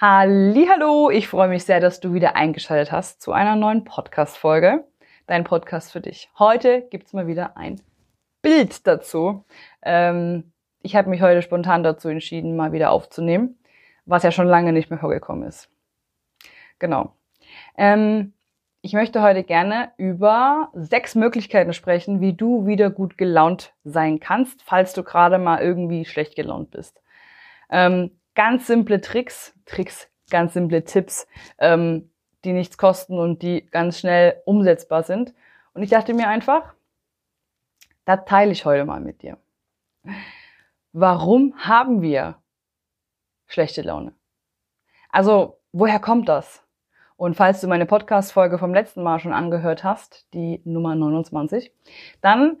Hallo, ich freue mich sehr, dass du wieder eingeschaltet hast zu einer neuen Podcast Folge. Dein Podcast für dich. Heute gibt's mal wieder ein Bild dazu. Ähm, ich habe mich heute spontan dazu entschieden, mal wieder aufzunehmen, was ja schon lange nicht mehr vorgekommen ist. Genau. Ähm, ich möchte heute gerne über sechs Möglichkeiten sprechen, wie du wieder gut gelaunt sein kannst, falls du gerade mal irgendwie schlecht gelaunt bist. Ähm, ganz simple Tricks, Tricks, ganz simple Tipps, ähm, die nichts kosten und die ganz schnell umsetzbar sind. Und ich dachte mir einfach, das teile ich heute mal mit dir. Warum haben wir schlechte Laune? Also, woher kommt das? Und falls du meine Podcast-Folge vom letzten Mal schon angehört hast, die Nummer 29, dann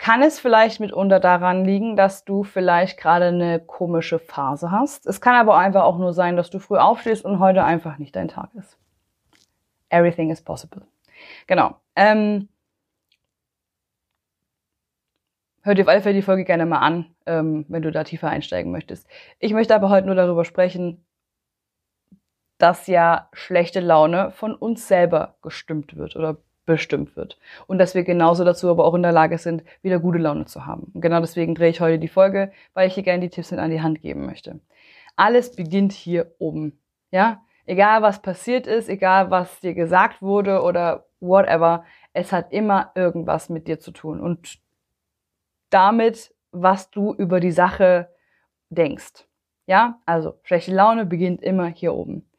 kann es vielleicht mitunter daran liegen, dass du vielleicht gerade eine komische Phase hast. Es kann aber einfach auch nur sein, dass du früh aufstehst und heute einfach nicht dein Tag ist. Everything is possible. Genau. Ähm, hör dir auf alle Fälle die Folge gerne mal an, ähm, wenn du da tiefer einsteigen möchtest. Ich möchte aber heute nur darüber sprechen, dass ja schlechte Laune von uns selber gestimmt wird oder bestimmt wird. Und dass wir genauso dazu aber auch in der Lage sind, wieder gute Laune zu haben. Und genau deswegen drehe ich heute die Folge, weil ich dir gerne die Tipps mit an die Hand geben möchte. Alles beginnt hier oben. Ja? Egal was passiert ist, egal was dir gesagt wurde oder whatever, es hat immer irgendwas mit dir zu tun. Und damit, was du über die Sache denkst. Ja? Also, schlechte Laune beginnt immer hier oben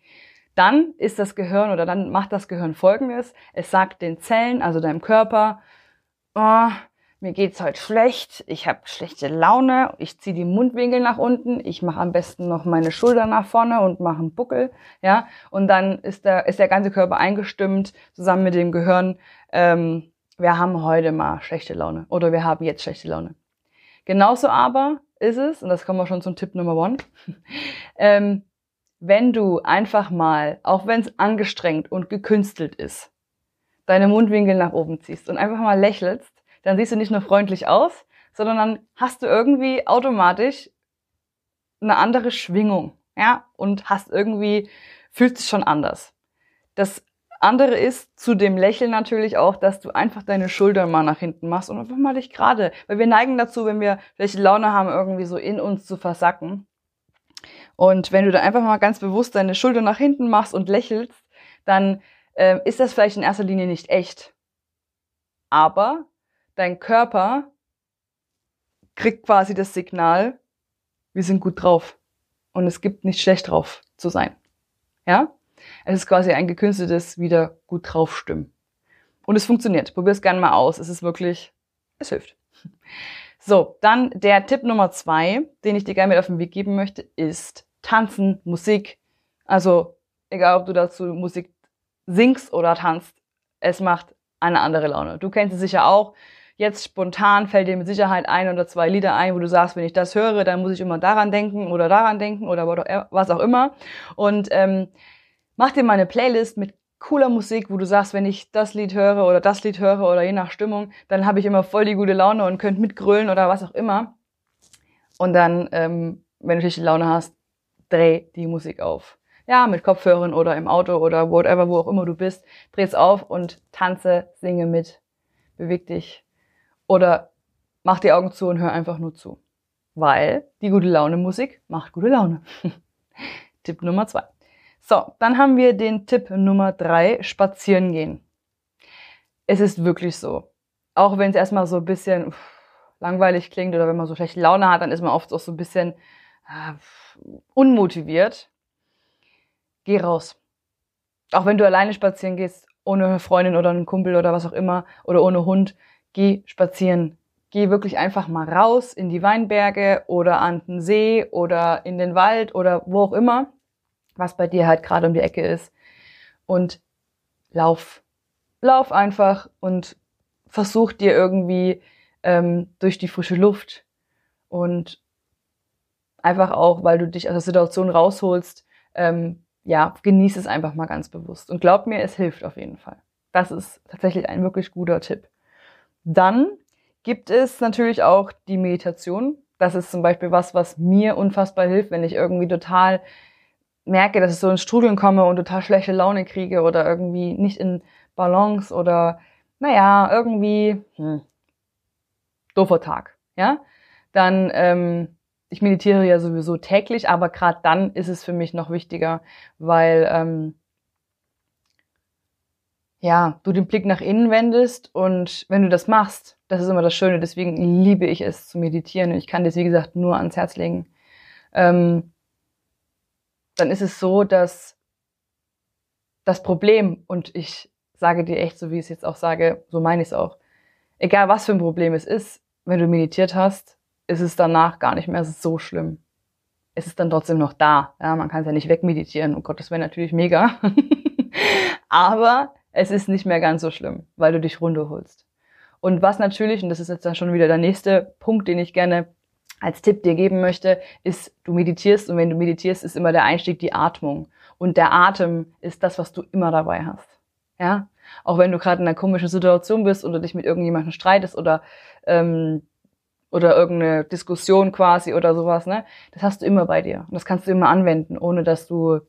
dann ist das Gehirn oder dann macht das Gehirn Folgendes. Es sagt den Zellen, also deinem Körper, oh, mir geht's heute schlecht, ich habe schlechte Laune, ich ziehe die Mundwinkel nach unten, ich mache am besten noch meine Schulter nach vorne und mache einen Buckel, ja, und dann ist der, ist der ganze Körper eingestimmt zusammen mit dem Gehirn, ähm, wir haben heute mal schlechte Laune oder wir haben jetzt schlechte Laune. Genauso aber ist es, und das kommen wir schon zum Tipp Nummer one, ähm, wenn du einfach mal, auch wenn es angestrengt und gekünstelt ist, deine Mundwinkel nach oben ziehst und einfach mal lächelst, dann siehst du nicht nur freundlich aus, sondern dann hast du irgendwie automatisch eine andere Schwingung, ja, und hast irgendwie, fühlt sich schon anders. Das andere ist zu dem Lächeln natürlich auch, dass du einfach deine Schultern mal nach hinten machst und einfach mal dich gerade, weil wir neigen dazu, wenn wir schlechte Laune haben, irgendwie so in uns zu versacken. Und wenn du da einfach mal ganz bewusst deine Schulter nach hinten machst und lächelst, dann äh, ist das vielleicht in erster Linie nicht echt. Aber dein Körper kriegt quasi das Signal, wir sind gut drauf. Und es gibt nicht schlecht drauf zu sein. Ja? Es ist quasi ein gekünsteltes wieder gut drauf stimmen. Und es funktioniert. Probier es gerne mal aus. Es ist wirklich, es hilft. So, dann der Tipp Nummer zwei, den ich dir gerne mit auf den Weg geben möchte, ist Tanzen, Musik. Also, egal ob du dazu Musik singst oder tanzt, es macht eine andere Laune. Du kennst es sicher auch. Jetzt spontan fällt dir mit Sicherheit ein oder zwei Lieder ein, wo du sagst, wenn ich das höre, dann muss ich immer daran denken oder daran denken oder was auch immer. Und ähm, mach dir mal eine Playlist mit cooler Musik, wo du sagst, wenn ich das Lied höre oder das Lied höre oder je nach Stimmung, dann habe ich immer voll die gute Laune und könnt mitgrölen oder was auch immer. Und dann, ähm, wenn du schlechte Laune hast, dreh die Musik auf. Ja, mit Kopfhörern oder im Auto oder whatever, wo auch immer du bist, dreh's auf und tanze, singe mit, beweg dich. Oder mach die Augen zu und hör einfach nur zu. Weil die gute Laune Musik macht gute Laune. Tipp Nummer zwei. So, dann haben wir den Tipp Nummer drei, spazieren gehen. Es ist wirklich so. Auch wenn es erstmal so ein bisschen langweilig klingt oder wenn man so schlechte Laune hat, dann ist man oft auch so ein bisschen äh, unmotiviert. Geh raus. Auch wenn du alleine spazieren gehst, ohne Freundin oder einen Kumpel oder was auch immer oder ohne Hund, geh spazieren. Geh wirklich einfach mal raus in die Weinberge oder an den See oder in den Wald oder wo auch immer was bei dir halt gerade um die Ecke ist. Und lauf. Lauf einfach und versuch dir irgendwie ähm, durch die frische Luft und einfach auch, weil du dich aus der Situation rausholst, ähm, ja, genieß es einfach mal ganz bewusst. Und glaub mir, es hilft auf jeden Fall. Das ist tatsächlich ein wirklich guter Tipp. Dann gibt es natürlich auch die Meditation. Das ist zum Beispiel was, was mir unfassbar hilft, wenn ich irgendwie total merke, dass ich so ins Strudeln komme und total schlechte Laune kriege oder irgendwie nicht in Balance oder naja, irgendwie hm, doofer Tag, ja, dann ähm, ich meditiere ja sowieso täglich, aber gerade dann ist es für mich noch wichtiger, weil ähm, ja, du den Blick nach innen wendest und wenn du das machst, das ist immer das Schöne, deswegen liebe ich es zu meditieren und ich kann das, wie gesagt, nur ans Herz legen, ähm, dann ist es so, dass das Problem, und ich sage dir echt, so wie ich es jetzt auch sage, so meine ich es auch, egal was für ein Problem es ist, wenn du meditiert hast, ist es danach gar nicht mehr so schlimm. Es ist dann trotzdem noch da. Ja, man kann es ja nicht wegmeditieren. Oh Gott, das wäre natürlich mega. Aber es ist nicht mehr ganz so schlimm, weil du dich runterholst. Und was natürlich, und das ist jetzt dann schon wieder der nächste Punkt, den ich gerne als Tipp dir geben möchte, ist, du meditierst und wenn du meditierst, ist immer der Einstieg die Atmung. Und der Atem ist das, was du immer dabei hast. Ja, auch wenn du gerade in einer komischen Situation bist oder dich mit irgendjemandem streitest oder ähm, oder irgendeine Diskussion quasi oder sowas, ne? Das hast du immer bei dir. Und das kannst du immer anwenden, ohne dass du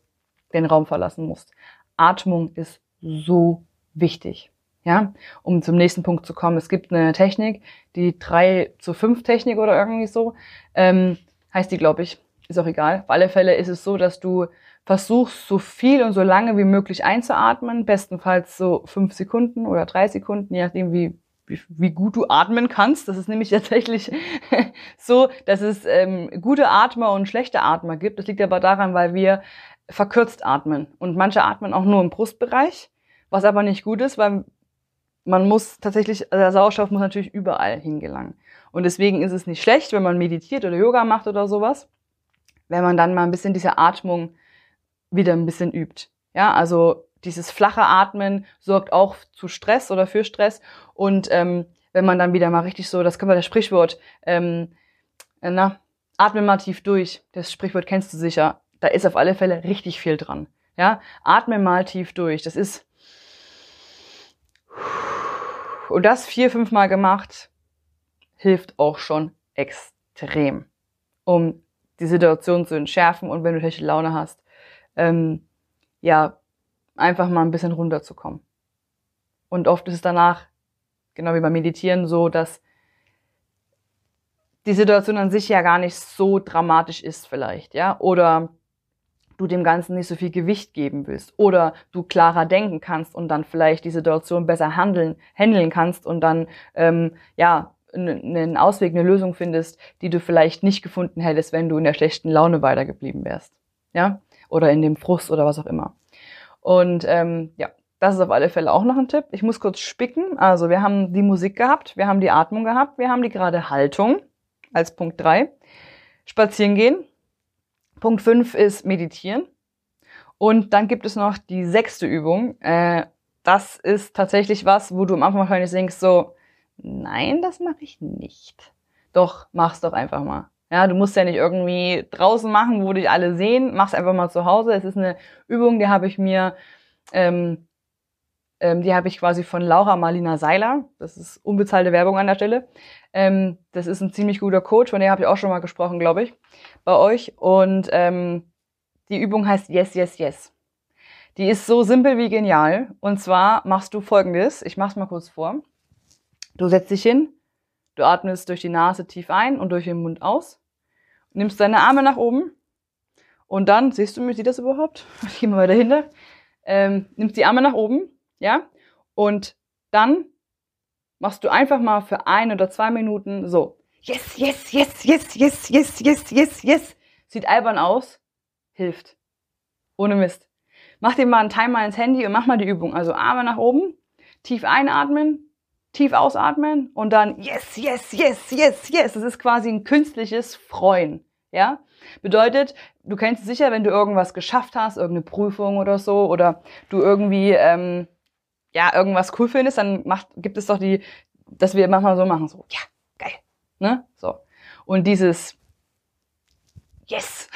den Raum verlassen musst. Atmung ist so wichtig. Ja, um zum nächsten Punkt zu kommen. Es gibt eine Technik, die 3 zu 5 Technik oder irgendwie so, ähm, heißt die, glaube ich. Ist auch egal. Auf alle Fälle ist es so, dass du versuchst, so viel und so lange wie möglich einzuatmen, bestenfalls so fünf Sekunden oder drei Sekunden, je nachdem, wie wie, wie gut du atmen kannst. Das ist nämlich tatsächlich so, dass es ähm, gute Atmer und schlechte Atmer gibt. Das liegt aber daran, weil wir verkürzt atmen. Und manche atmen auch nur im Brustbereich, was aber nicht gut ist, weil man muss tatsächlich, also der Sauerstoff muss natürlich überall hingelangen. Und deswegen ist es nicht schlecht, wenn man meditiert oder Yoga macht oder sowas, wenn man dann mal ein bisschen diese Atmung wieder ein bisschen übt. Ja, also dieses flache Atmen sorgt auch zu Stress oder für Stress. Und ähm, wenn man dann wieder mal richtig so, das können wir das Sprichwort, ähm, na, atme mal tief durch. Das Sprichwort kennst du sicher. Da ist auf alle Fälle richtig viel dran. Ja, atme mal tief durch. Das ist und das vier, fünf Mal gemacht hilft auch schon extrem, um die Situation zu entschärfen und wenn du schlechte Laune hast, ähm, ja, einfach mal ein bisschen runterzukommen. Und oft ist es danach, genau wie beim Meditieren, so, dass die Situation an sich ja gar nicht so dramatisch ist vielleicht, ja, oder du dem Ganzen nicht so viel Gewicht geben willst oder du klarer denken kannst und dann vielleicht die Situation besser handeln, handeln kannst und dann ähm, ja einen Ausweg, eine Lösung findest, die du vielleicht nicht gefunden hättest, wenn du in der schlechten Laune weitergeblieben wärst, ja, oder in dem Frust oder was auch immer. Und ähm, ja, das ist auf alle Fälle auch noch ein Tipp. Ich muss kurz spicken. Also wir haben die Musik gehabt, wir haben die Atmung gehabt, wir haben die gerade Haltung als Punkt drei. Spazieren gehen. Punkt fünf ist meditieren. Und dann gibt es noch die sechste Übung. Äh, das ist tatsächlich was, wo du am Anfang wahrscheinlich denkst so, nein, das mache ich nicht. Doch, mach's doch einfach mal. Ja, du musst ja nicht irgendwie draußen machen, wo dich alle sehen. Mach's einfach mal zu Hause. Es ist eine Übung, die habe ich mir, ähm, ähm, die habe ich quasi von Laura Marlina Seiler. Das ist unbezahlte Werbung an der Stelle. Ähm, das ist ein ziemlich guter Coach, von der habe ich auch schon mal gesprochen, glaube ich, bei euch. Und ähm, die Übung heißt Yes, Yes, Yes. Die ist so simpel wie genial. Und zwar machst du folgendes. Ich mach's mal kurz vor. Du setzt dich hin, du atmest durch die Nase tief ein und durch den Mund aus nimmst deine Arme nach oben und dann, siehst du mich, sieht das überhaupt? Ich gehe mal weiter hinter. Ähm, nimmst die Arme nach oben, ja, und dann machst du einfach mal für ein oder zwei Minuten so. Yes, yes, yes, yes, yes, yes, yes, yes, yes. Sieht albern aus, hilft. Ohne Mist. Mach dir mal einen Timer ins Handy und mach mal die Übung. Also Arme nach oben, tief einatmen, tief ausatmen und dann yes, yes, yes, yes, yes. Das ist quasi ein künstliches Freuen. Ja? Bedeutet, du kennst es sicher, wenn du irgendwas geschafft hast, irgendeine Prüfung oder so, oder du irgendwie ähm, ja irgendwas cool findest, dann macht, gibt es doch die, dass wir manchmal so machen, so, ja, geil. Ne? So. Und dieses Yes,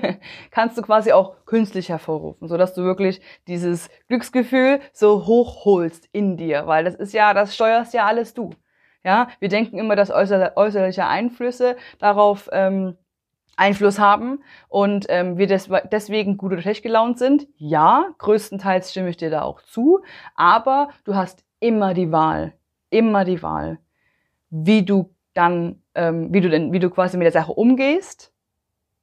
kannst du quasi auch künstlich hervorrufen, so dass du wirklich dieses Glücksgefühl so hochholst in dir, weil das ist ja, das steuerst ja alles du. Ja, wir denken immer, dass äußerliche Einflüsse darauf ähm, Einfluss haben und ähm, wir des deswegen gut oder schlecht gelaunt sind. Ja, größtenteils stimme ich dir da auch zu, aber du hast immer die Wahl, immer die Wahl, wie du dann, ähm, wie du denn, wie du quasi mit der Sache umgehst,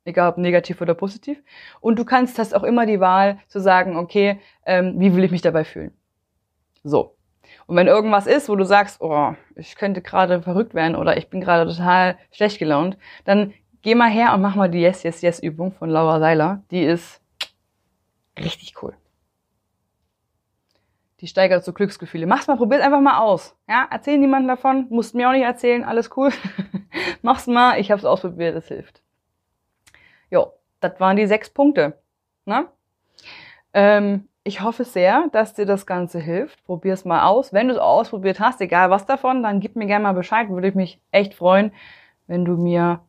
egal ob negativ oder positiv. Und du kannst, hast auch immer die Wahl zu sagen, okay, ähm, wie will ich mich dabei fühlen? So. Und wenn irgendwas ist, wo du sagst, oh, ich könnte gerade verrückt werden oder ich bin gerade total schlecht gelaunt, dann geh mal her und mach mal die Yes, Yes, Yes Übung von Laura Seiler. Die ist richtig cool. Die steigert so Glücksgefühle. Mach's mal, probier's einfach mal aus. Ja, erzähl niemandem davon, musst mir auch nicht erzählen, alles cool. Mach's mal, ich hab's ausprobiert, es hilft. Jo, das waren die sechs Punkte. Ne? Ähm, ich hoffe sehr, dass dir das Ganze hilft. Probier's mal aus. Wenn du es ausprobiert hast, egal was davon, dann gib mir gerne mal Bescheid. Würde ich mich echt freuen, wenn du mir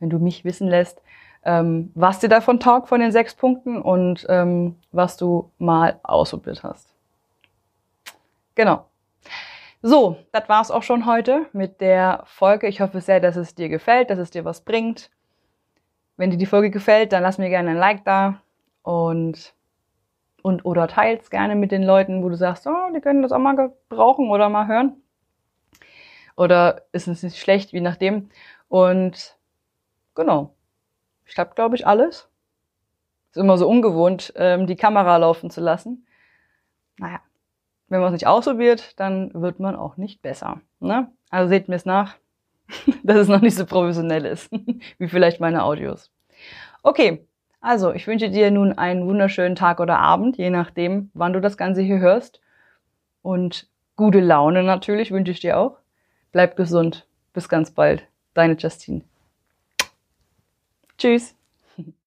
wenn du mich wissen lässt, ähm, was dir davon taugt von den sechs Punkten und ähm, was du mal ausprobiert hast. Genau. So, das war's auch schon heute mit der Folge. Ich hoffe sehr, dass es dir gefällt, dass es dir was bringt. Wenn dir die Folge gefällt, dann lass mir gerne ein Like da und und oder teils gerne mit den Leuten, wo du sagst, oh, die können das auch mal gebrauchen oder mal hören. Oder ist es nicht schlecht, wie nachdem. Und Genau. Ich habe, glaube ich, alles. Ist immer so ungewohnt, ähm, die Kamera laufen zu lassen. Naja, wenn man es nicht ausprobiert, dann wird man auch nicht besser. Ne? Also seht mir es nach, dass es noch nicht so professionell ist, wie vielleicht meine Audios. Okay, also ich wünsche dir nun einen wunderschönen Tag oder Abend, je nachdem, wann du das Ganze hier hörst. Und gute Laune natürlich wünsche ich dir auch. Bleib gesund. Bis ganz bald. Deine Justine. Tschüss.